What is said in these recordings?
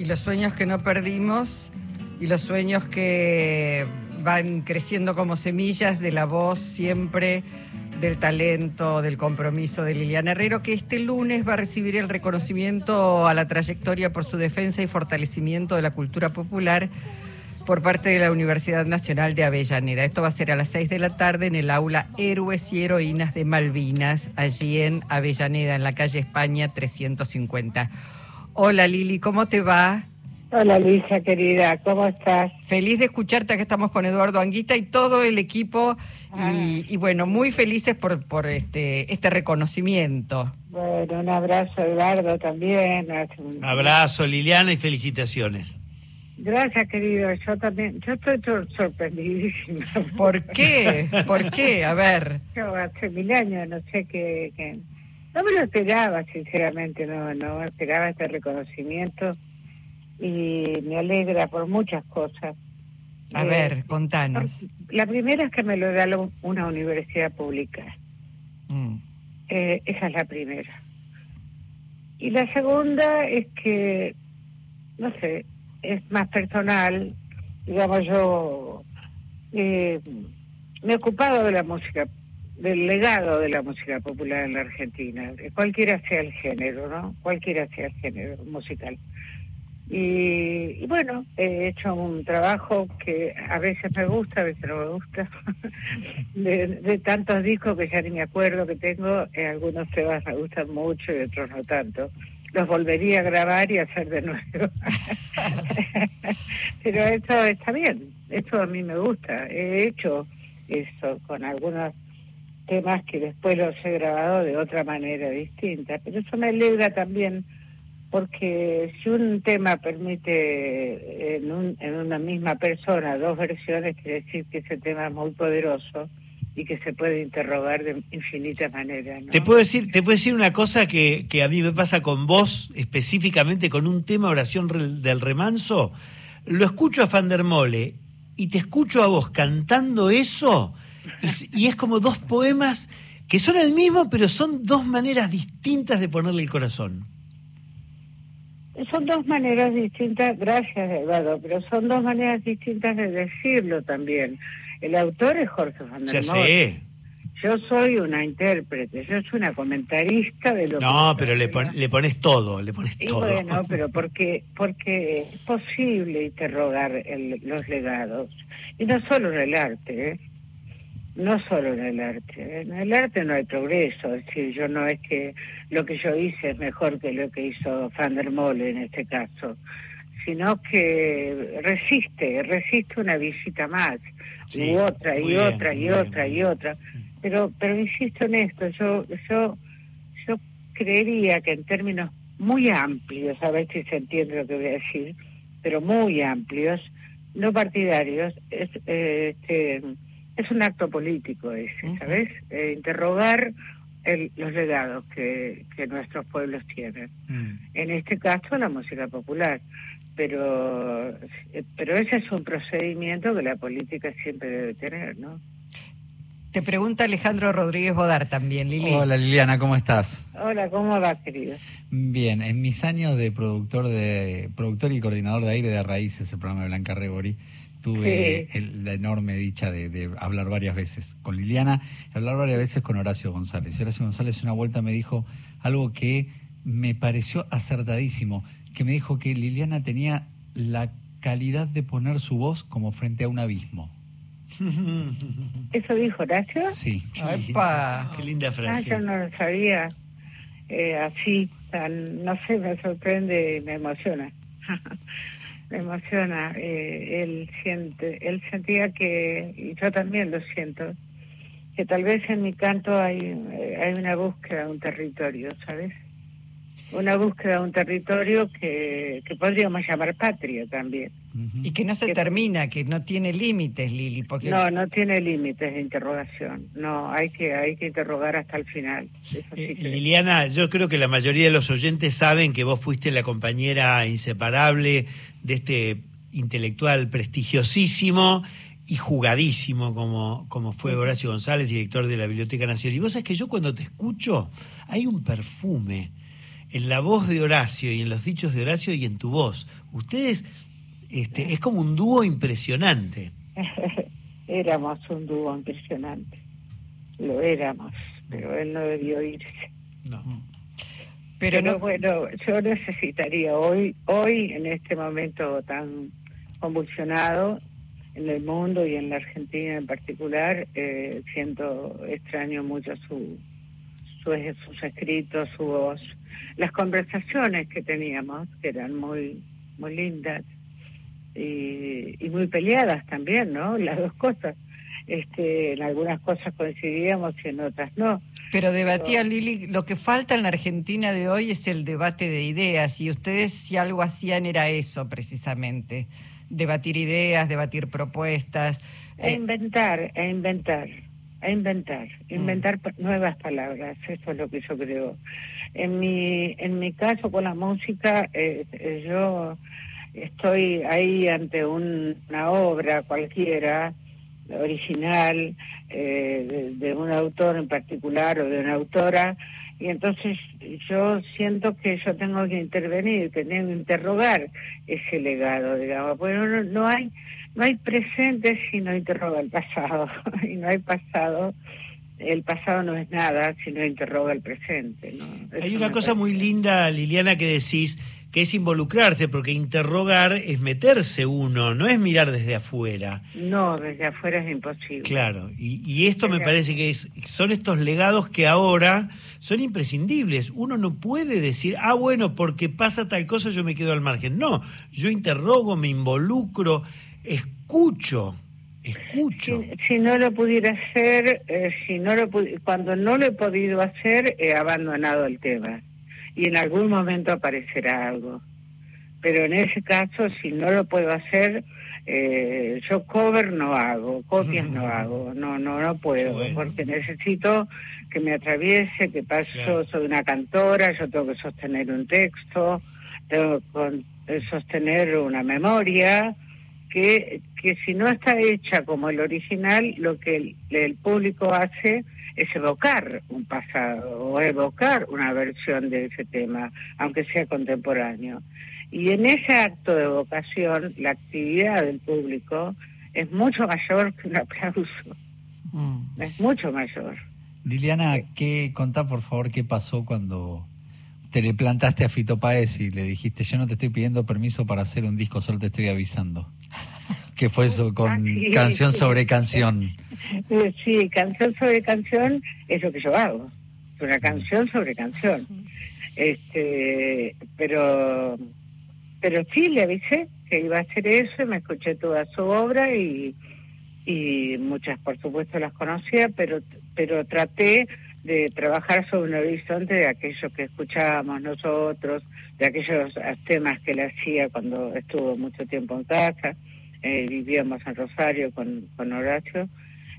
Y los sueños que no perdimos y los sueños que van creciendo como semillas de la voz siempre del talento, del compromiso de Liliana Herrero, que este lunes va a recibir el reconocimiento a la trayectoria por su defensa y fortalecimiento de la cultura popular por parte de la Universidad Nacional de Avellaneda. Esto va a ser a las 6 de la tarde en el aula Héroes y Heroínas de Malvinas, allí en Avellaneda, en la calle España 350. Hola Lili, ¿cómo te va? Hola Luisa, querida, ¿cómo estás? Feliz de escucharte, que estamos con Eduardo Anguita y todo el equipo y, y bueno, muy felices por, por este, este reconocimiento. Bueno, un abrazo Eduardo también. Abrazo Liliana y felicitaciones. Gracias, querido. Yo también, yo estoy sor- sorprendidísima. ¿Por qué? ¿Por qué? A ver. Yo hace mil años no sé qué... qué- No me lo esperaba, sinceramente, no, no esperaba este reconocimiento y me alegra por muchas cosas. A Eh, ver, contanos. La primera es que me lo da una universidad pública. Mm. Eh, esa es la primera. Y la segunda es que, no sé, es más personal. Digamos, yo eh, me he ocupado de la música, del legado de la música popular en la Argentina, cualquiera sea el género, ¿no? Cualquiera sea el género musical. Y, bueno, he hecho un trabajo que a veces me gusta, a veces no me gusta, de, de tantos discos que ya ni me acuerdo que tengo, eh, algunos temas me gustan mucho y otros no tanto. Los volvería a grabar y hacer de nuevo. Pero eso está bien, eso a mí me gusta. He hecho eso con algunos temas que después los he grabado de otra manera distinta, pero eso me alegra también porque si un tema permite en, un- en una misma persona dos versiones, quiere decir que ese tema es muy poderoso y que se puede interrogar de infinitas maneras. Te puedo decir, te puedo decir una cosa que, que a mí me pasa con vos, específicamente con un tema oración del remanso. Lo escucho a Fandermole y te escucho a vos cantando eso y, es como dos poemas que son el mismo, pero son dos maneras distintas de ponerle el corazón. Son dos maneras distintas, gracias Eduardo, pero son dos maneras distintas de decirlo también. El autor es Jorge Van der sé. Yo soy una intérprete, yo soy una comentarista de lo que... No, pero le, pon- le pones todo, le pones Y todo. bueno, pero porque porque es posible interrogar el- los legados. Y no solo en el arte, ¿eh? No solo en el arte. En el arte no hay progreso. Es decir, yo no es que lo que yo hice es mejor que lo que hizo Van der Mole en este caso, sino que resiste, resiste una visita más, Sí, y otra, y bien, otra, y bien, otra, y otra. Pero, pero insisto en esto, yo, yo, yo creería que en términos muy amplios, a ver si se entiende lo que voy a decir, pero muy amplios, no partidarios, es, eh, este, es un acto político ese. ¿sabes? Eh, interrogar el- los legados que, que nuestros pueblos tienen. Mm. En este caso, la música popular. Pero, eh, pero ese es un procedimiento que la política siempre debe tener, ¿no? Te pregunta Alejandro Rodríguez Bodar también, Lili. Hola Liliana, ¿cómo estás? Hola, ¿cómo va, querido? Bien, en mis años de productor de productor y coordinador de aire de raíces, el programa de Blanca Rebori, tuve Sí. el- la enorme dicha de, de hablar varias veces con Liliana, y hablar varias veces con Horacio González. Y Horacio González una vuelta me dijo algo que me pareció acertadísimo, que me dijo que Liliana tenía la calidad de poner su voz como frente a un abismo. ¿Eso dijo Horacio? Sí. Epa. Qué linda Ah, frase. yo no lo sabía eh, así, tan, no sé, me sorprende y me emociona. me emociona. eh, él siente, él sentía que, y yo también lo siento, que tal vez en mi canto hay, eh, hay una búsqueda de un territorio, ¿sabes? Una búsqueda de un territorio que, que podríamos llamar patria también. Y que no se Que- termina, que no tiene límites, Lili, porque No, no tiene límites de interrogación. No, hay que, hay que interrogar hasta el final. Eso sí Eh, que- Liliana, yo creo que la mayoría de los oyentes saben que vos fuiste la compañera inseparable de este intelectual prestigiosísimo y jugadísimo como, como fue Horacio González, director de la Biblioteca Nacional. Y vos sabés que yo cuando te escucho hay un perfume en la voz de Horacio y en los dichos de Horacio y en tu voz. Ustedes, este, es como un dúo impresionante. éramos un dúo impresionante. Lo éramos, pero él no debió irse. No. Pero, Pero no- bueno, yo necesitaría hoy, hoy en este momento tan convulsionado en el mundo y en la Argentina en particular, eh, siento extraño mucho su, su- sus escritos, su voz, las conversaciones que teníamos, que eran muy, muy lindas y, y muy peleadas también, ¿no? Las dos cosas. Este, en algunas cosas coincidíamos y en otras no. Pero debatía Lili, lo que falta en la Argentina de hoy es el debate de ideas y ustedes si algo hacían era eso precisamente, debatir ideas, debatir propuestas. E Eh, inventar, e inventar, e inventar, inventar pa- nuevas palabras, eso es lo que yo creo. En mi, en mi caso con la música, eh, eh, yo estoy ahí ante un- una obra cualquiera, original, eh, de, de un autor en particular o de una autora, y entonces yo siento que yo tengo que intervenir, que tengo que interrogar ese legado, digamos. Bueno, no, no hay no hay presente si no interroga el pasado, y no hay pasado, el pasado no es nada si no interroga el presente. ¿no? Hay una cosa muy linda, Liliana, que decís, que es involucrarse, porque interrogar es meterse uno, no es mirar desde afuera. No, desde afuera es imposible. Claro, y, y esto me parece que es, son estos legados que ahora son imprescindibles. Uno no puede decir, ah, bueno, porque pasa tal cosa yo me quedo al margen. No, yo interrogo, me involucro, escucho, escucho. Si, si no lo pudiera hacer, eh, si no lo cuando no lo he podido hacer, he abandonado el tema. Y en algún momento aparecerá algo. Pero en ese caso, si no lo puedo hacer, eh, yo cover no hago, copias no hago, no, no, no puedo, Bueno. porque necesito que me atraviese, que paso, Claro. soy una cantora, yo tengo que sostener un texto, tengo que eh, sostener una memoria, que, que si no está hecha como el original, lo que el, el público hace es evocar un pasado o evocar una versión de ese tema, aunque sea contemporáneo. Y en ese acto de evocación, la actividad del público es mucho mayor que un aplauso, mm. es mucho mayor. Liliana, ¿qué, contá por favor qué pasó cuando te le plantaste a Fito Páez y le dijiste, yo no te estoy pidiendo permiso para hacer un disco, solo te estoy avisando? ¿Qué fue eso con Ah, sí, canción sí. sobre canción? Sí, canción sobre canción es lo que yo hago. Es una canción sobre canción. Este, pero, pero sí le avisé que iba a hacer eso, y me escuché toda su obra y, y muchas, por supuesto, las conocía, pero, pero traté de trabajar sobre un horizonte de aquello que escuchábamos nosotros, de aquellos temas que él hacía cuando estuvo mucho tiempo en casa. Eh, vivíamos en Rosario con, con Horacio.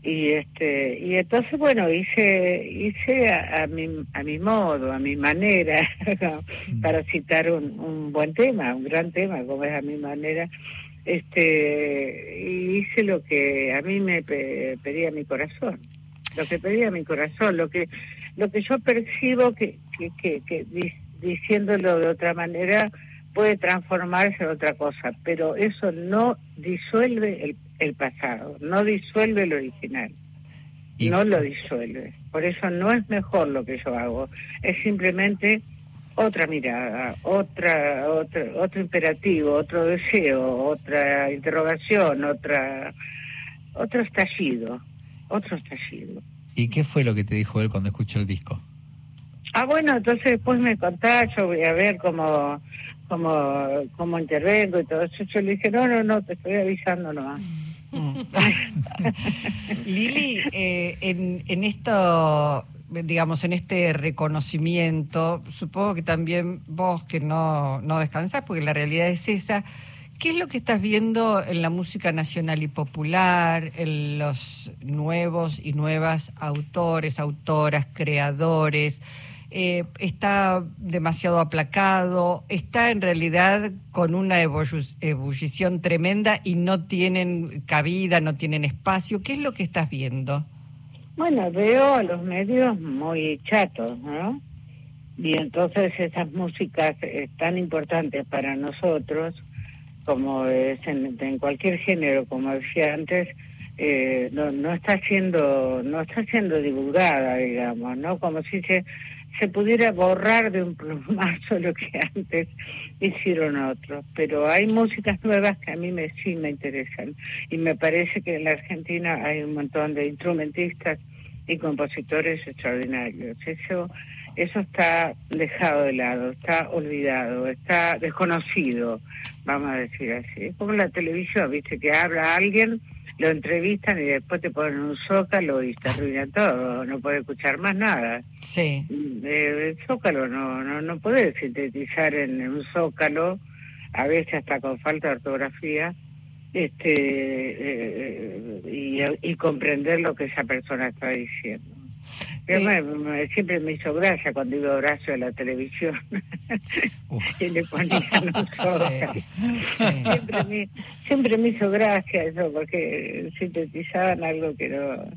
Y este y entonces bueno hice hice a, a mi a mi modo a mi manera para citar un, un buen tema un gran tema como es a mi manera. Este y hice lo que a mí me pe- pedía mi corazón lo que pedía mi corazón lo que lo que yo percibo que que, que, que di- diciéndolo de otra manera puede transformarse en otra cosa, pero eso no disuelve el, el pasado, no disuelve el original, Y- no lo disuelve. Por eso no es mejor lo que yo hago, es simplemente otra mirada, otra, otro, otro imperativo, otro deseo, otra interrogación, otra, otro estallido, otro estallido. ¿Y qué fue lo que te dijo él cuando escuchó el disco? Ah, bueno, entonces después me contás, yo voy a ver cómo, cómo, cómo intervengo y todo eso. Yo le dije, no, no, no, te estoy avisando nomás. Mm. Lili, eh, en, en esto, digamos, en este reconocimiento, supongo que también vos que no, no descansás, porque la realidad es esa, ¿qué es lo que estás viendo en la música nacional y popular, en los nuevos y nuevas autores, autoras, creadores? Eh, está demasiado aplacado, está en realidad con una ebullición tremenda y no tienen cabida, no tienen espacio. ¿Qué es lo que estás viendo? Bueno, veo a los medios muy chatos, ¿no? Y entonces esas músicas tan importantes para nosotros, como es en, cualquier género, como decía antes, eh, no, no está siendo no está siendo divulgada, digamos, ¿no? Como si se se pudiera borrar de un plumazo lo que antes hicieron otros. Pero hay músicas nuevas que a mí me, sí me interesan. Y me parece que en la Argentina hay un montón de instrumentistas y compositores extraordinarios. Eso, eso está dejado de lado, está olvidado, está desconocido, vamos a decir así. Es como la televisión, viste, que habla alguien lo entrevistan y después te ponen un zócalo y te arruinan todo, no puedes escuchar más nada. Sí. Eh, el zócalo no, no, no puedes sintetizar en un zócalo, a veces hasta con falta de ortografía, este eh, y, y comprender lo que esa persona está diciendo siempre me hizo gracia cuando iba Horacio a la televisión. Y le ponían un siempre, me, siempre me hizo gracia eso porque sintetizaban algo que no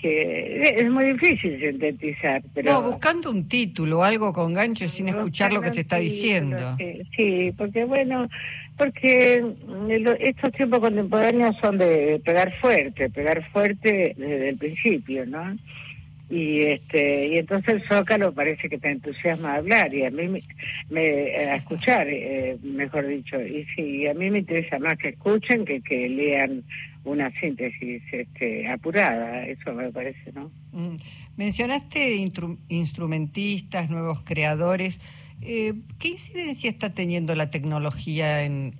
que es muy difícil sintetizar pero no buscando un título algo con gancho sin escuchar lo que se está diciendo. sí, porque bueno porque estos tiempos contemporáneos son de pegar fuerte pegar fuerte desde el principio no y este y entonces el zócalo parece que te entusiasma a hablar y a mí me, a escuchar eh, mejor dicho y sí a mí me interesa más que escuchen que que lean una síntesis este, apurada eso me parece no mm. mencionaste instrumentistas nuevos creadores eh, ¿Qué incidencia está teniendo la tecnología en,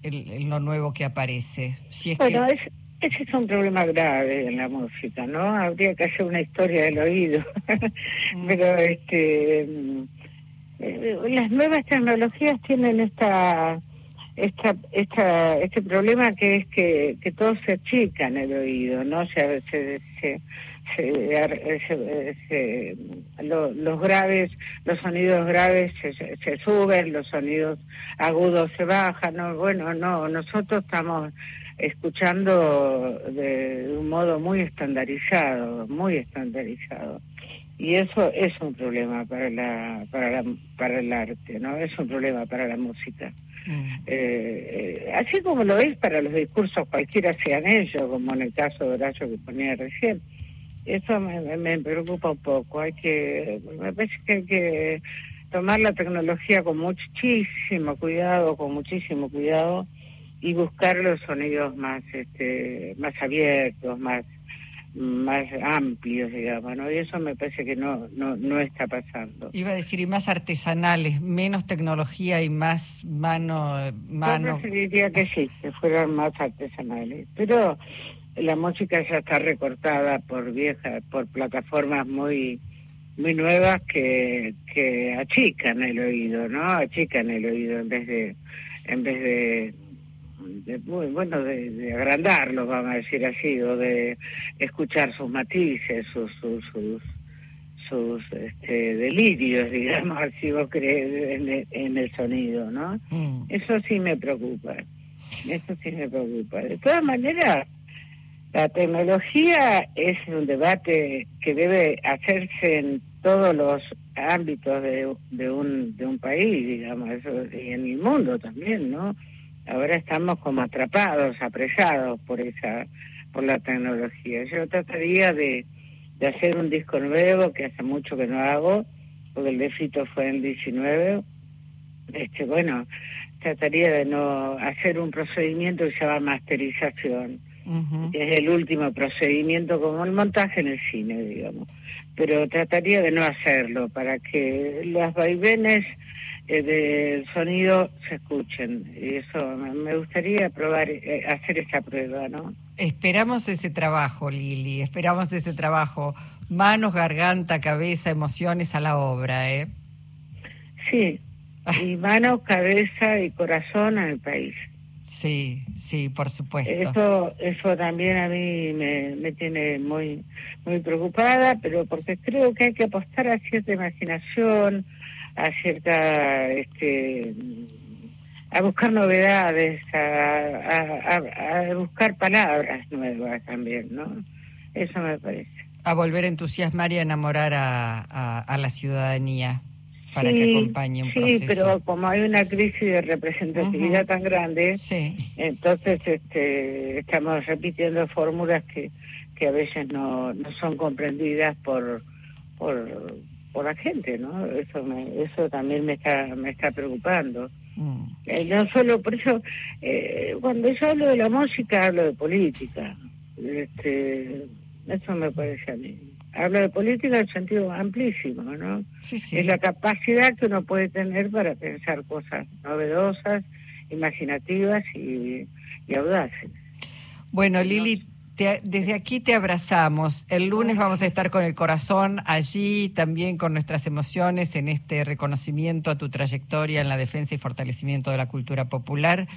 lo nuevo que aparece? Si es bueno, es, ese es un problema grave en la música, ¿no? Habría que hacer una historia del oído. Mm. Pero este eh, las nuevas tecnologías tienen esta esta, esta este problema que es que, que todos se achican el oído, ¿no? Se, se, se, se los graves, los sonidos graves se, suben, los sonidos agudos se bajan, ¿no? Bueno, no, nosotros estamos escuchando de, un modo muy estandarizado, muy estandarizado. Y eso es un problema para la, para para el arte, ¿no? Es un problema para la música. Mm. Eh, eh, así como lo es para los discursos cualquiera sean ellos, como en el caso de Horacio que ponía recién. Eso me, me preocupa un poco. Hay que, me parece que hay que tomar la tecnología con muchísimo cuidado, con muchísimo cuidado y buscar los sonidos más este más abiertos más más amplios digamos no y eso me parece que no no no está pasando. Iba a decir y más artesanales menos tecnología y más mano mano. Yo diría que sí que fueran más artesanales. Pero la música ya está recortada por viejas por plataformas muy muy nuevas que que achican el oído no achican el oído en vez de en vez de bueno, de, agrandarlo, vamos a decir así, o de escuchar sus matices, sus, sus, sus, este, delirios, digamos, si vos crees en, el sonido, ¿no? Mm. Eso sí me preocupa, eso sí me preocupa. De todas maneras, la tecnología es un debate que debe hacerse en todos los ámbitos de, de, un, de un país, digamos, eso, y en el mundo también, ¿no? Ahora estamos como atrapados, apresados por esa, por la tecnología. Yo trataría de, de hacer un disco nuevo que hace mucho que no hago, porque el de fue en el 19. Este, bueno, trataría de no hacer un procedimiento que se llama masterización, que es el último procedimiento como el montaje en el cine, digamos. Pero trataría de no hacerlo para que las vaivenes eh, del sonido se escuchen. Y eso me gustaría probar, eh, hacer esa prueba, ¿no? Esperamos ese trabajo, Lili, esperamos ese trabajo. Manos, garganta, cabeza, emociones a la obra, ¿eh? Sí, y manos, cabeza y corazón al país. Sí, sí, por supuesto. Eso, eso también a mí me, me tiene muy, muy preocupada, pero porque creo que hay que apostar a cierta imaginación, a cierta este a buscar novedades a, a, buscar palabras nuevas también no eso me parece. A volver a entusiasmar y a enamorar a, a, la ciudadanía para que acompañe un proceso. Sí, pero como hay una crisis de representatividad tan grande, entonces este, estamos repitiendo fórmulas que, que a veces no, no son comprendidas por, por, por la gente, ¿no? Eso me, eso también me está me está preocupando. Mm. Eh, no solo por eso, eh, cuando yo hablo de la música hablo de política. Este, eso me parece a mí. Hablo de política en sentido amplísimo, ¿no? Sí, sí. Es la capacidad que uno puede tener para pensar cosas novedosas, imaginativas y, y audaces. Bueno, Lili, desde aquí te abrazamos. El lunes vamos a estar con el corazón allí, también con nuestras emociones en este reconocimiento a tu trayectoria en la defensa y fortalecimiento de la cultura popular.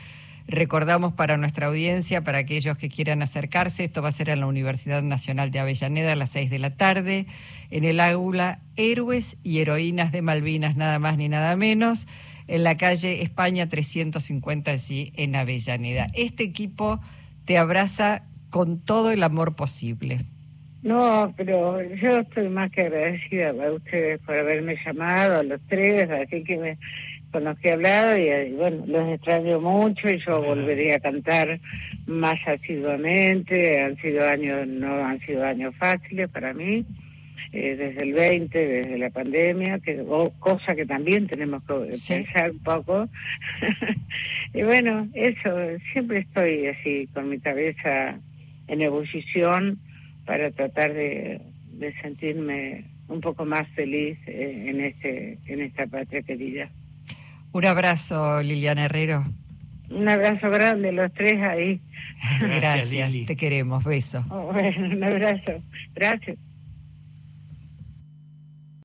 Recordamos para nuestra audiencia, para aquellos que quieran acercarse, esto va a ser en la Universidad Nacional de Avellaneda a las seis de la tarde, en el aula Héroes y Heroínas de Malvinas, nada más ni nada menos, en la calle España 350 allí en Avellaneda. Este equipo te abraza con todo el amor posible. No, pero yo estoy más que agradecida a ustedes por haberme llamado, a los tres, así que me, con los que he hablado, y, bueno, los extraño mucho y yo volvería a cantar más asiduamente. Han sido años, no han sido años fáciles para mí, eh, desde el 20, desde la pandemia, que cosa que también tenemos que pensar un poco. y bueno, eso, siempre estoy así con mi cabeza en ebullición para tratar de, sentirme un poco más feliz eh, en este en esta patria querida. Un abrazo, Liliana Herrero. Un abrazo grande, los tres ahí. Gracias, te queremos, beso. un abrazo. Gracias.